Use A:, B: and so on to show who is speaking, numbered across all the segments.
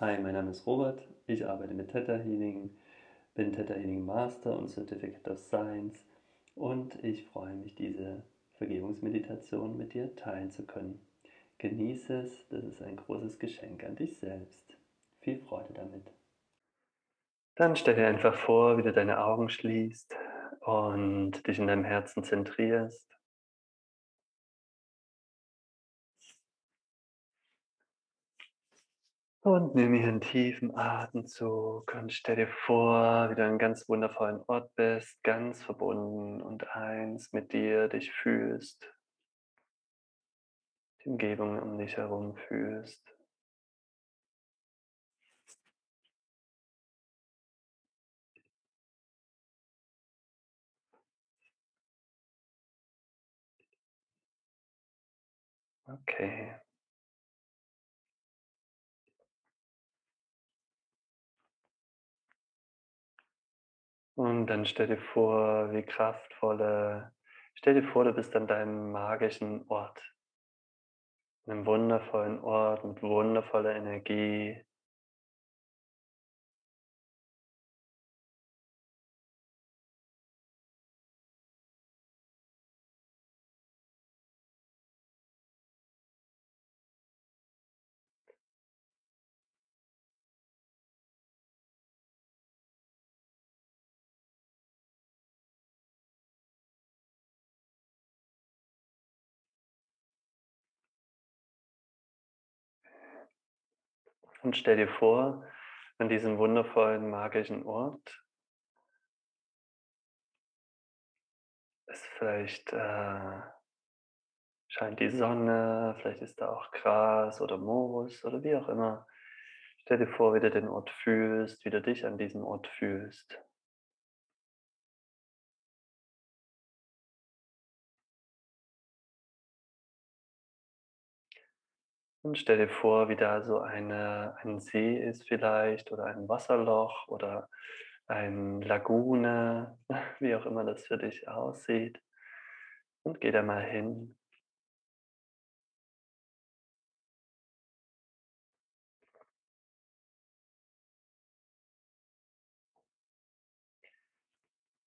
A: Hi, mein Name ist Robert. Ich arbeite mit Theta Healing, bin Theta Healing Master und Certificate of Science und ich freue mich, diese Vergebungsmeditation mit dir teilen zu können. Genieße es, das ist ein großes Geschenk an dich selbst. Viel Freude damit. Dann stell dir einfach vor, wie du deine Augen schließt und dich in deinem Herzen zentrierst. Und nimm hier einen tiefen Atemzug und stell dir vor, wie du an einem ganz wundervollen Ort bist, ganz verbunden und eins mit dir dich fühlst, die Umgebung um dich herum fühlst. Okay. Und dann stell dir vor, wie kraftvolle stell dir vor, du bist an deinem magischen Ort. Einem wundervollen Ort mit wundervoller Energie. Und stell dir vor, an diesem wundervollen magischen Ort ist vielleicht äh, scheint die Sonne, vielleicht ist da auch Gras oder Moos oder wie auch immer. Stell dir vor, wie du den Ort fühlst, wie du dich an diesem Ort fühlst. Und stell dir vor, wie da so eine, ein See ist vielleicht oder ein Wasserloch oder eine Lagune, wie auch immer das für dich aussieht. Und geh da mal hin.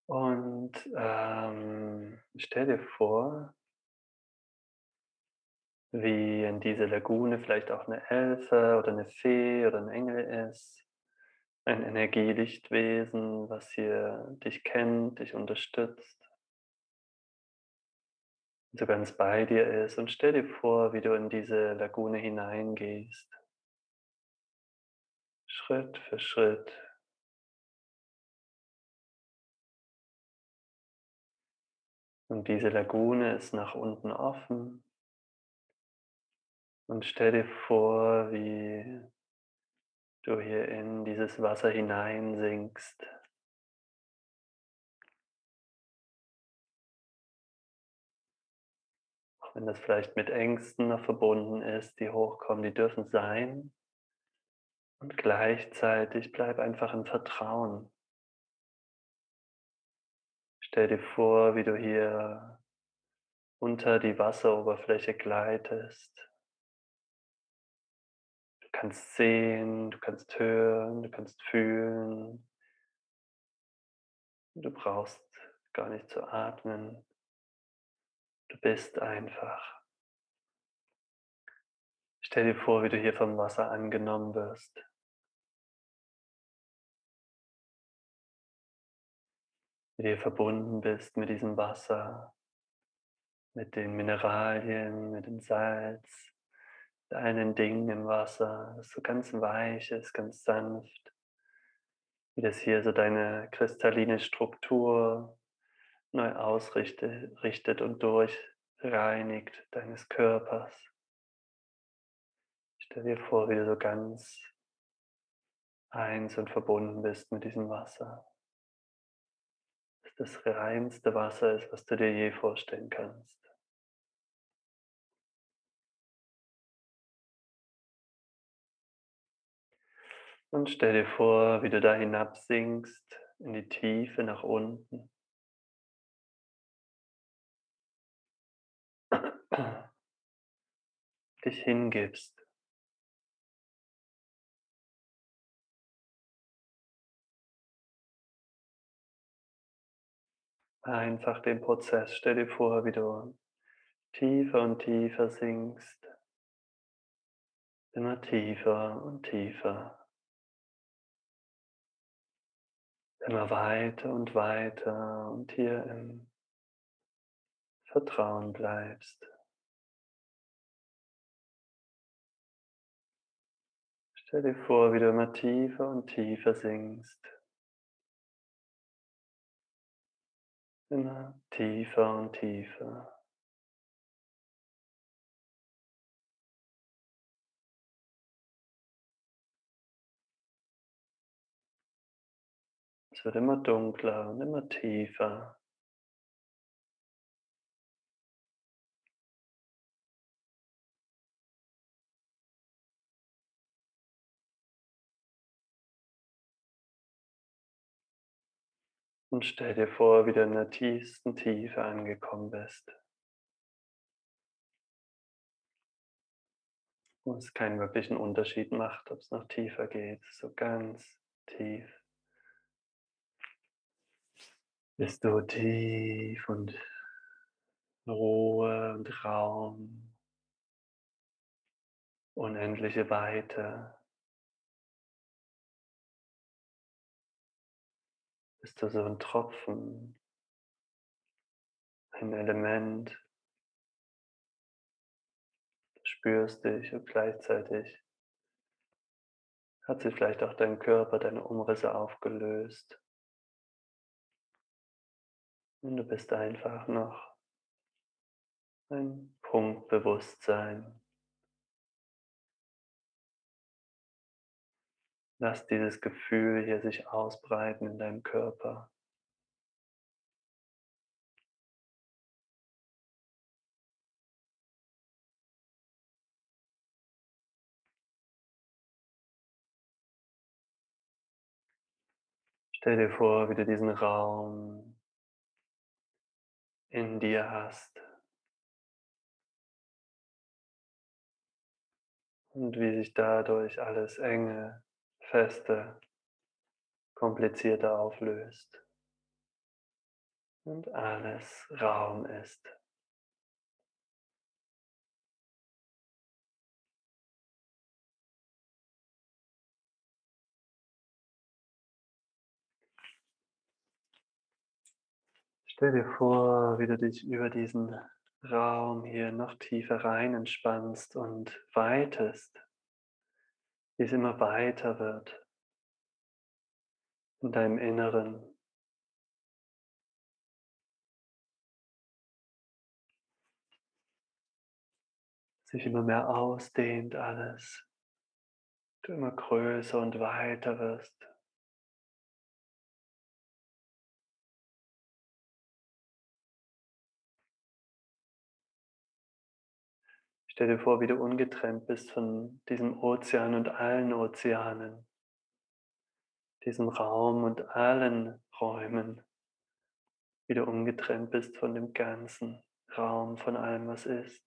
A: Und ähm, stell dir vor, wie in dieser Lagune vielleicht auch eine Elfe oder eine Fee oder ein Engel ist. Ein Energielichtwesen, was hier dich kennt, dich unterstützt, so ganz bei dir ist. Und stell dir vor, wie du in diese Lagune hineingehst. Schritt für Schritt. Und diese Lagune ist nach unten offen. Und stell dir vor, wie du hier in dieses Wasser hineinsinkst. Auch wenn das vielleicht mit Ängsten noch verbunden ist, die hochkommen, die dürfen sein. Und gleichzeitig bleib einfach im Vertrauen. Stell dir vor, wie du hier unter die Wasseroberfläche gleitest. Du kannst sehen, du kannst hören, du kannst fühlen. Du brauchst gar nicht zu atmen. Du bist einfach. Stell dir vor, wie du hier vom Wasser angenommen wirst. Wie du hier verbunden bist mit diesem Wasser, mit den Mineralien, mit dem Salz, allen Dingen im Wasser, das so ganz weich ist, ganz sanft. Wie das hier so deine kristalline Struktur neu ausrichtet und durchreinigt deines Körpers. Stell dir vor, wie du so ganz eins und verbunden bist mit diesem Wasser. Dass das reinste Wasser ist, was du dir je vorstellen kannst. Und stell dir vor, wie du da hinabsinkst in die Tiefe nach unten. Dich hingibst. Einfach den Prozess. Stell dir vor, wie du tiefer und tiefer sinkst. Immer tiefer und tiefer. Immer weiter und weiter und hier im Vertrauen bleibst. Stell dir vor, wie du immer tiefer und tiefer sinkst. Immer tiefer und tiefer. Es wird immer dunkler und immer tiefer. Und stell dir vor, wie du in der tiefsten Tiefe angekommen bist. Wo es keinen wirklichen Unterschied macht, ob es noch tiefer geht, so ganz tief. Du tief und Ruhe und Raum, unendliche Weite. Du so ein Tropfen, ein Element, du spürst dich und gleichzeitig hat sich vielleicht auch dein Körper, deine Umrisse aufgelöst. Und du bist einfach noch ein Punkt Bewusstsein. Lass dieses Gefühl hier sich ausbreiten in deinem Körper. Stell dir vor, wie du diesen Raum in dir hast. Und wie sich dadurch alles enge, feste, komplizierte auflöst. Und alles Raum ist. Stell dir vor, wie du dich über diesen Raum hier noch tiefer rein entspannst und weitest, wie es immer weiter wird in deinem Inneren. Sich immer mehr ausdehnt alles, du immer größer und weiter wirst. Stell dir vor, wie du ungetrennt bist von diesem Ozean und allen Ozeanen, diesem Raum und allen Räumen, wie du ungetrennt bist von dem ganzen Raum, von allem, was ist.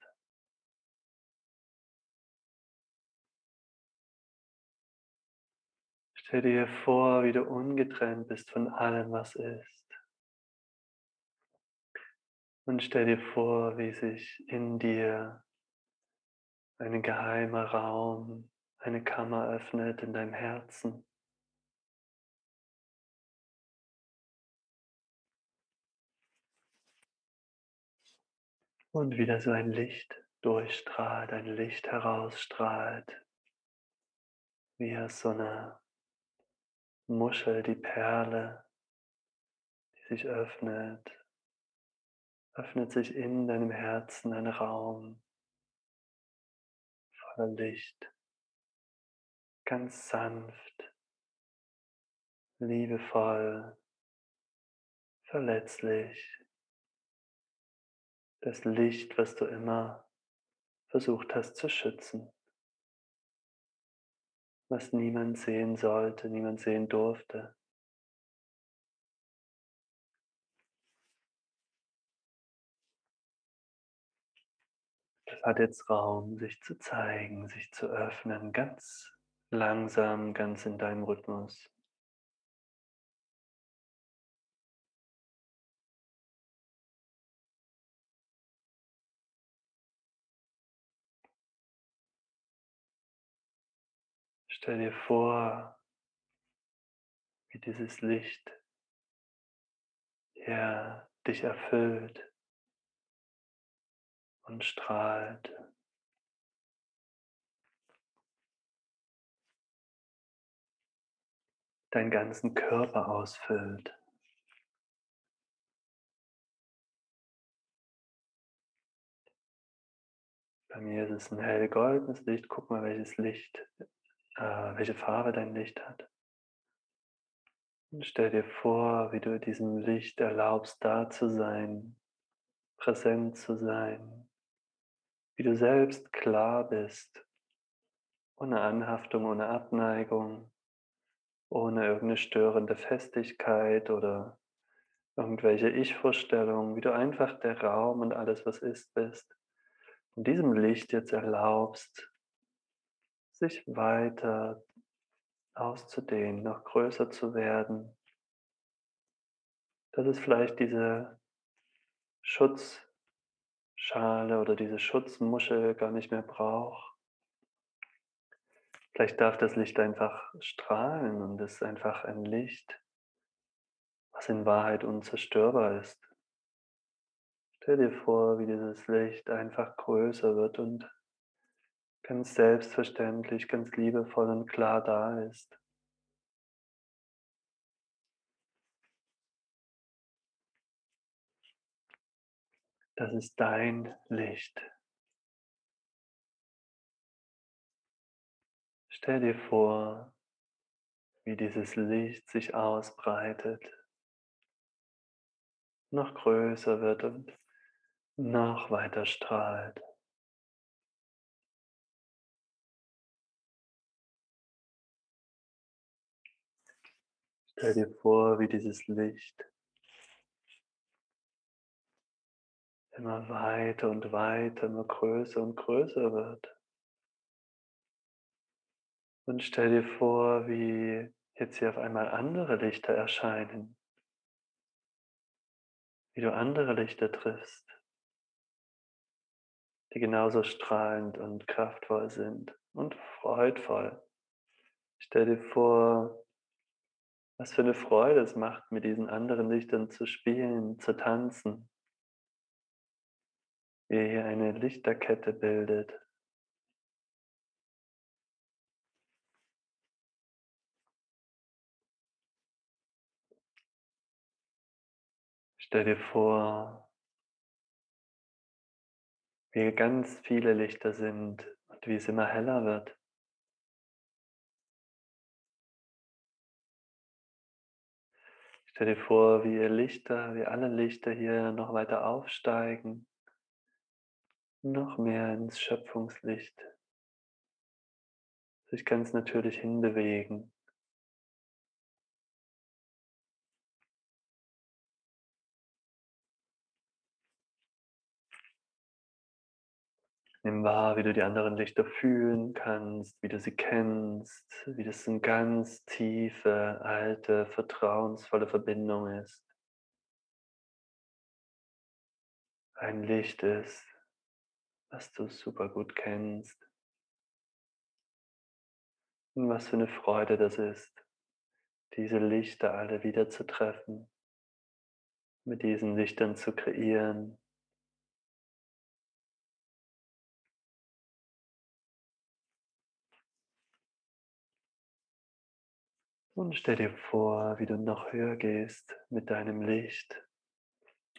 A: Stell dir vor, wie du ungetrennt bist von allem, was ist. Und stell dir vor, wie sich in dir ein geheimer Raum, eine Kammer öffnet in deinem Herzen. Und wieder so ein Licht durchstrahlt, ein Licht herausstrahlt, wie aus so einer Muschel, die Perle, die sich öffnet, öffnet sich in deinem Herzen ein Raum, Licht, ganz sanft, liebevoll, verletzlich. Das Licht, was du immer versucht hast zu schützen, was niemand sehen sollte, niemand sehen durfte. hat jetzt Raum, sich zu zeigen, sich zu öffnen, ganz langsam, ganz in deinem Rhythmus. Stell dir vor, wie dieses Licht ja, dich erfüllt und strahlt. Deinen ganzen Körper ausfüllt. Bei mir ist es ein hell goldenes Licht. Guck mal, welches Licht, äh, welche Farbe dein Licht hat. Und stell dir vor, wie du diesem Licht erlaubst, da zu sein, präsent zu sein, wie du selbst klar bist, ohne Anhaftung, ohne Abneigung, ohne irgendeine störende Festigkeit oder irgendwelche Ich-Vorstellungen, wie du einfach der Raum und alles, was ist, bist. Und diesem Licht jetzt erlaubst, sich weiter auszudehnen, noch größer zu werden, dass es vielleicht diese Schutzschale oder diese Schutzmuschel gar nicht mehr braucht. Vielleicht darf das Licht einfach strahlen und es ist einfach ein Licht, was in Wahrheit unzerstörbar ist. Stell dir vor, wie dieses Licht einfach größer wird und ganz selbstverständlich, ganz liebevoll und klar da ist. Das ist dein Licht. Stell dir vor, wie dieses Licht sich ausbreitet, noch größer wird und noch weiter strahlt. Stell dir vor, wie dieses Licht immer weiter und weiter, immer größer und größer wird. Und stell dir vor, wie jetzt hier auf einmal andere Lichter erscheinen, wie du andere Lichter triffst die genauso strahlend und kraftvoll sind und freudvoll. Stell dir vor, was für eine Freude es macht, mit diesen anderen Lichtern zu spielen, zu tanzen. Wie hier eine Lichterkette bildet. Stell dir vor, wie ganz viele Lichter sind und wie es immer heller wird. Stell dir vor, wie ihr Lichter, wie alle Lichter hier noch weiter aufsteigen, noch mehr ins Schöpfungslicht, sich ganz natürlich hinbewegen. Nimm wahr, wie du die anderen Lichter fühlen kannst, wie du sie kennst, wie das eine ganz tiefe, alte, vertrauensvolle Verbindung ist. Ein Licht ist, was du super gut kennst. Und was für eine Freude das ist, diese Lichter alle wieder zu treffen, mit diesen Lichtern zu kreieren, Und stell dir vor, wie du noch höher gehst mit deinem Licht.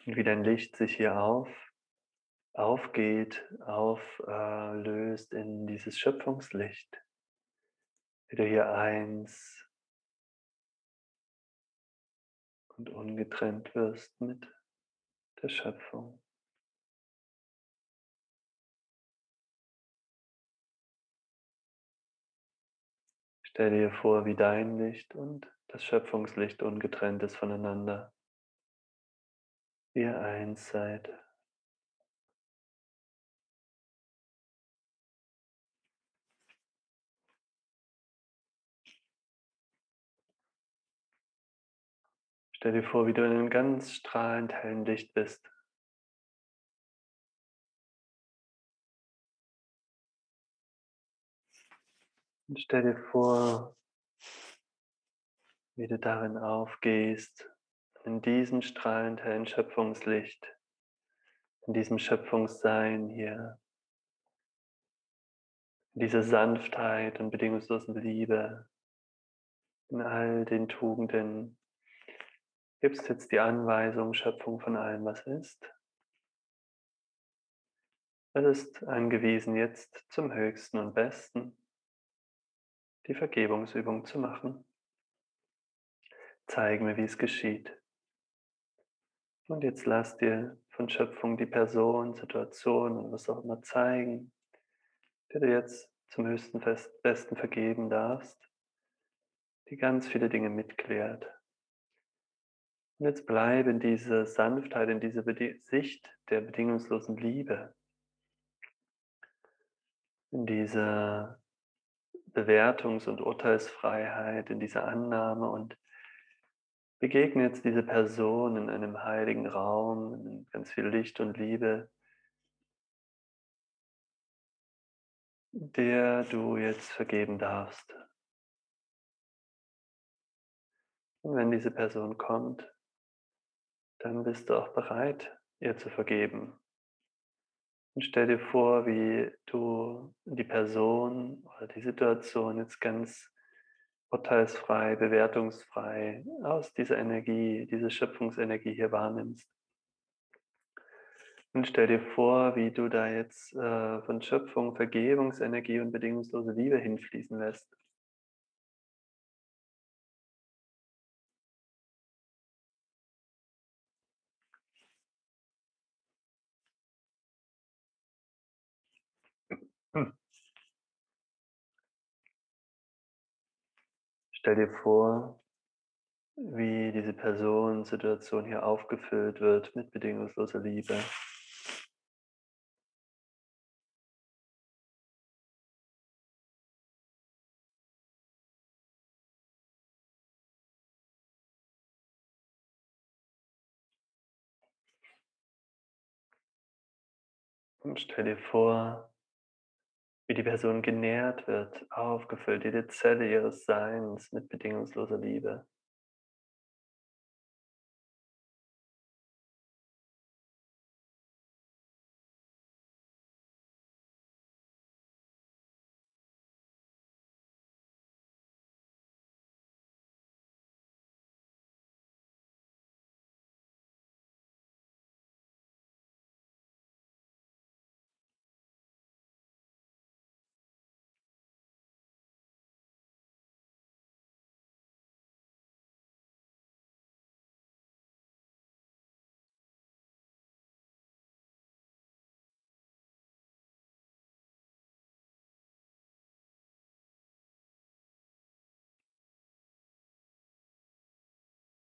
A: Und wie dein Licht sich hier auf, aufgeht, auflöst äh, in dieses Schöpfungslicht. Wie du hier eins und ungetrennt wirst mit der Schöpfung. Stell dir vor, wie dein Licht und das Schöpfungslicht ungetrennt ist voneinander. Ihr eins seid. Stell dir vor, wie du in einem ganz strahlend hellen Licht bist. Und stell dir vor, wie du darin aufgehst, in diesem strahlend hellen Schöpfungslicht, in diesem Schöpfungssein hier, in dieser Sanftheit und bedingungslosen Liebe, in all den Tugenden, gibst jetzt die Anweisung, Schöpfung von allem, was ist. Es ist angewiesen, jetzt zum Höchsten und Besten die Vergebungsübung zu machen. Zeig mir, wie es geschieht. Und jetzt lass dir von Schöpfung die Person, Situation und was auch immer zeigen, der du jetzt zum höchsten Besten vergeben darfst, die ganz viele Dinge mitklärt. Und jetzt bleib in dieser Sanftheit, in dieser Sicht der bedingungslosen Liebe, in dieser Bewertungs- und Urteilsfreiheit, in dieser Annahme und begegne jetzt diese Person in einem heiligen Raum, in ganz viel Licht und Liebe, der du jetzt vergeben darfst. Und wenn diese Person kommt, dann bist du auch bereit, ihr zu vergeben. Und stell dir vor, wie du die Person oder die Situation jetzt ganz urteilsfrei, bewertungsfrei aus dieser Energie, diese Schöpfungsenergie hier wahrnimmst. Und stell dir vor, wie du da jetzt äh, von Schöpfung, Vergebungsenergie und bedingungslose Liebe hinfließen lässt. Hm. Stell dir vor, wie diese Person, Situation hier aufgefüllt wird mit bedingungsloser Liebe. Und stell dir vor, wie die Person genährt wird, aufgefüllt, jede Zelle ihres Seins mit bedingungsloser Liebe.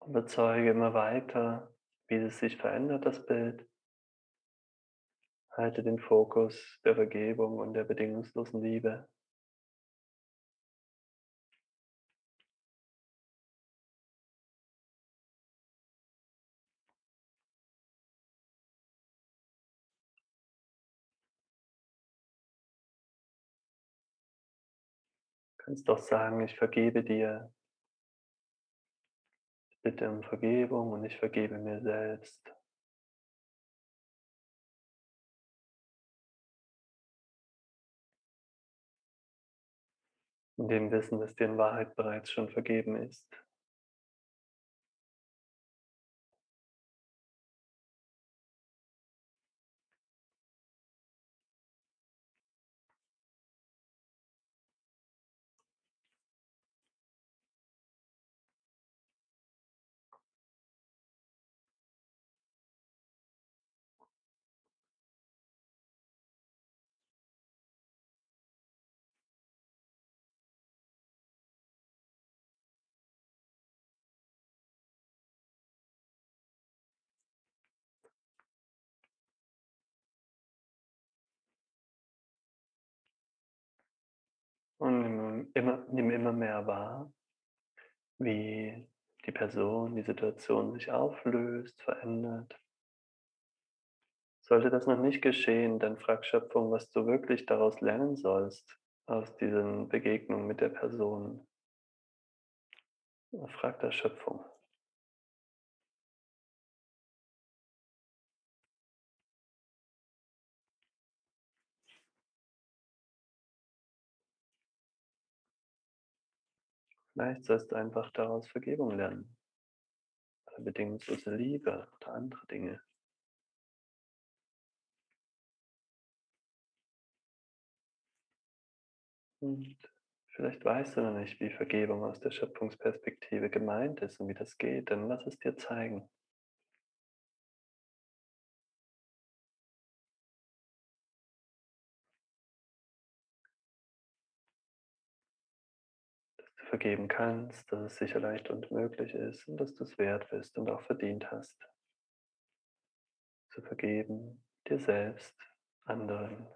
A: Und bezeuge immer weiter, wie es sich verändert, das Bild. Halte den Fokus der Vergebung und der bedingungslosen Liebe. Du kannst doch sagen, ich vergebe dir bitte um Vergebung und ich vergebe mir selbst. In dem Wissen, dass dir in Wahrheit bereits schon vergeben ist. Immer, nimm immer mehr wahr, wie die Person, die Situation sich auflöst, verändert. Sollte das noch nicht geschehen, dann frag Schöpfung, was du wirklich daraus lernen sollst, aus diesen Begegnungen mit der Person. Frag der Schöpfung. Vielleicht sollst du einfach daraus Vergebung lernen. Oder bedingungslose Liebe oder andere Dinge. Und vielleicht weißt du noch nicht, wie Vergebung aus der Schöpfungsperspektive gemeint ist und wie das geht, dann lass es dir zeigen. Vergeben kannst, dass es sicher leicht und möglich ist und dass du es wert bist und auch verdient hast. Zu vergeben, dir selbst, anderen.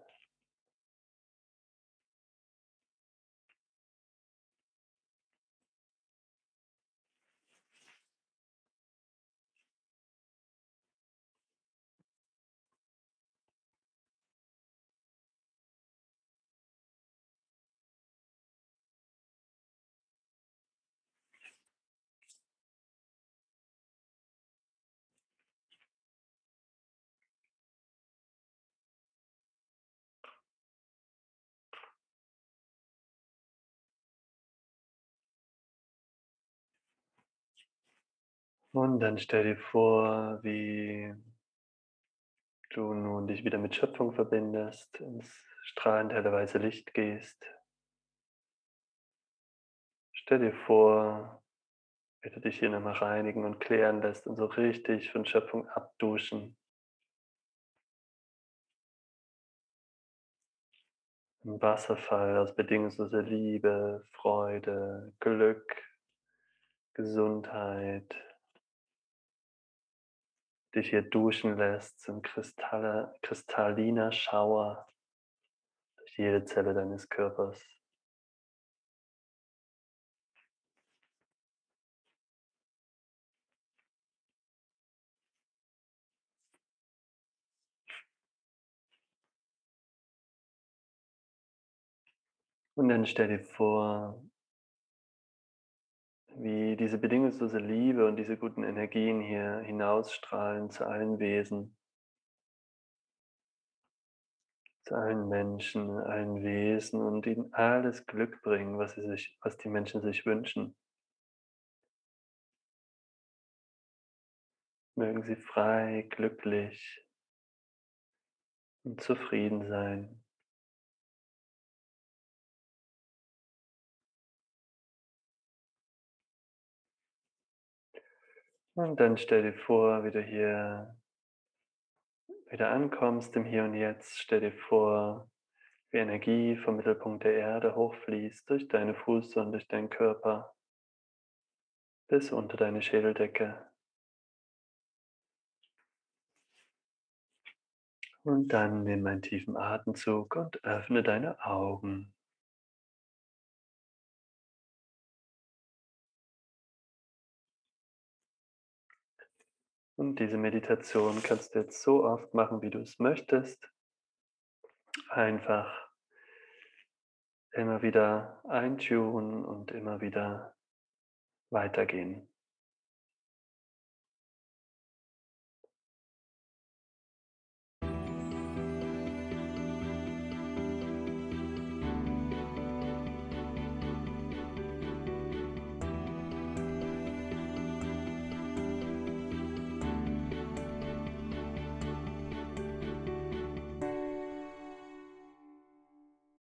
A: Und dann stell dir vor, wie du nun dich wieder mit Schöpfung verbindest, ins strahlend helle weiße Licht gehst. Stell dir vor, wie du dich hier nochmal reinigen und klären lässt und so richtig von Schöpfung abduschen. Ein Wasserfall aus bedingungsloser Liebe, Freude, Glück, Gesundheit, dich hier duschen lässt, so ein kristalliner Schauer durch jede Zelle deines Körpers. Und dann stell dir vor, wie diese bedingungslose Liebe und diese guten Energien hier hinausstrahlen zu allen Wesen, zu allen Menschen, allen Wesen und ihnen alles Glück bringen, was, sie sich, was die Menschen sich wünschen. Mögen sie frei, glücklich und zufrieden sein. Und dann stell dir vor, wie du hier wieder ankommst im Hier und Jetzt. Stell dir vor, wie Energie vom Mittelpunkt der Erde hochfließt durch deine Fußsohlen, durch deinen Körper bis unter deine Schädeldecke. Und dann nimm einen tiefen Atemzug und öffne deine Augen. Und diese Meditation kannst du jetzt so oft machen, wie du es möchtest. Einfach immer wieder eintunen und immer wieder weitergehen.